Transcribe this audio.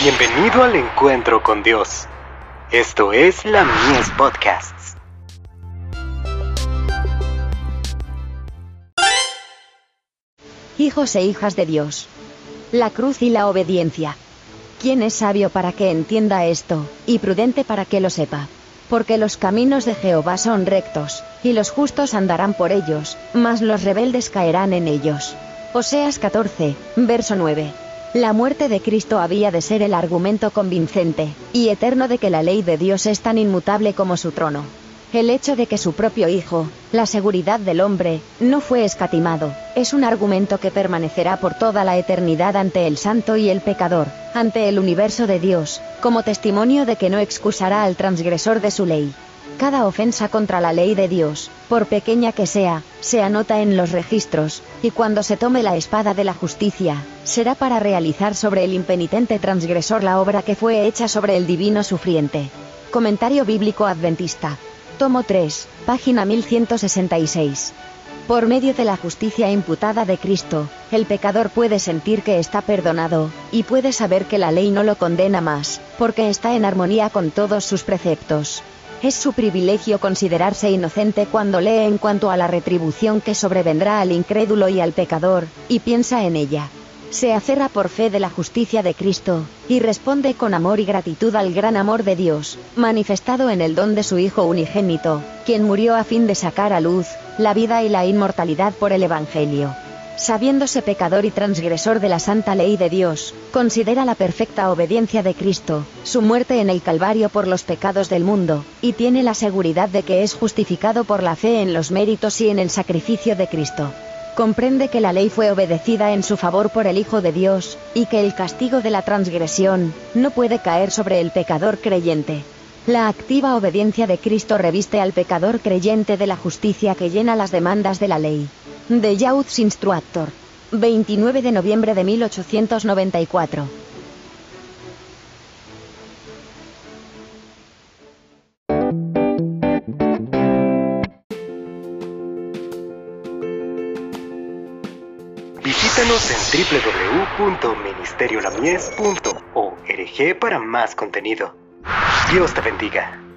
Bienvenido al encuentro con Dios. Esto es la Mies Podcasts. Hijos e hijas de Dios. La cruz y la obediencia. ¿Quién es sabio para que entienda esto, y prudente para que lo sepa? Porque los caminos de Jehová son rectos, y los justos andarán por ellos, mas los rebeldes caerán en ellos. Oseas 14, verso 9. La muerte de Cristo había de ser el argumento convincente y eterno de que la ley de Dios es tan inmutable como su trono. El hecho de que su propio Hijo, la seguridad del hombre, no fue escatimado, es un argumento que permanecerá por toda la eternidad ante el santo y el pecador, ante el universo de Dios, como testimonio de que no excusará al transgresor de su ley. Cada ofensa contra la ley de Dios, por pequeña que sea, se anota en los registros, y cuando se tome la espada de la justicia, será para realizar sobre el impenitente transgresor la obra que fue hecha sobre el divino sufriente. Comentario Bíblico Adventista. Tomo 3, página 1166. Por medio de la justicia imputada de Cristo, el pecador puede sentir que está perdonado, y puede saber que la ley no lo condena más, porque está en armonía con todos sus preceptos. Es su privilegio considerarse inocente cuando lee en cuanto a la retribución que sobrevendrá al incrédulo y al pecador, y piensa en ella. Se acerra por fe de la justicia de Cristo, y responde con amor y gratitud al gran amor de Dios, manifestado en el don de su Hijo unigénito, quien murió a fin de sacar a luz, la vida y la inmortalidad por el Evangelio sabiéndose pecador y transgresor de la santa ley de Dios, considera la perfecta obediencia de Cristo, su muerte en el Calvario por los pecados del mundo, y tiene la seguridad de que es justificado por la fe en los méritos y en el sacrificio de Cristo. Comprende que la ley fue obedecida en su favor por el Hijo de Dios, y que el castigo de la transgresión, no puede caer sobre el pecador creyente. La activa obediencia de Cristo reviste al pecador creyente de la justicia que llena las demandas de la ley. De Youth's Instructor. 29 de noviembre de 1894. Visítanos en www.ministeriolamies.org para más contenido. Dios te bendiga.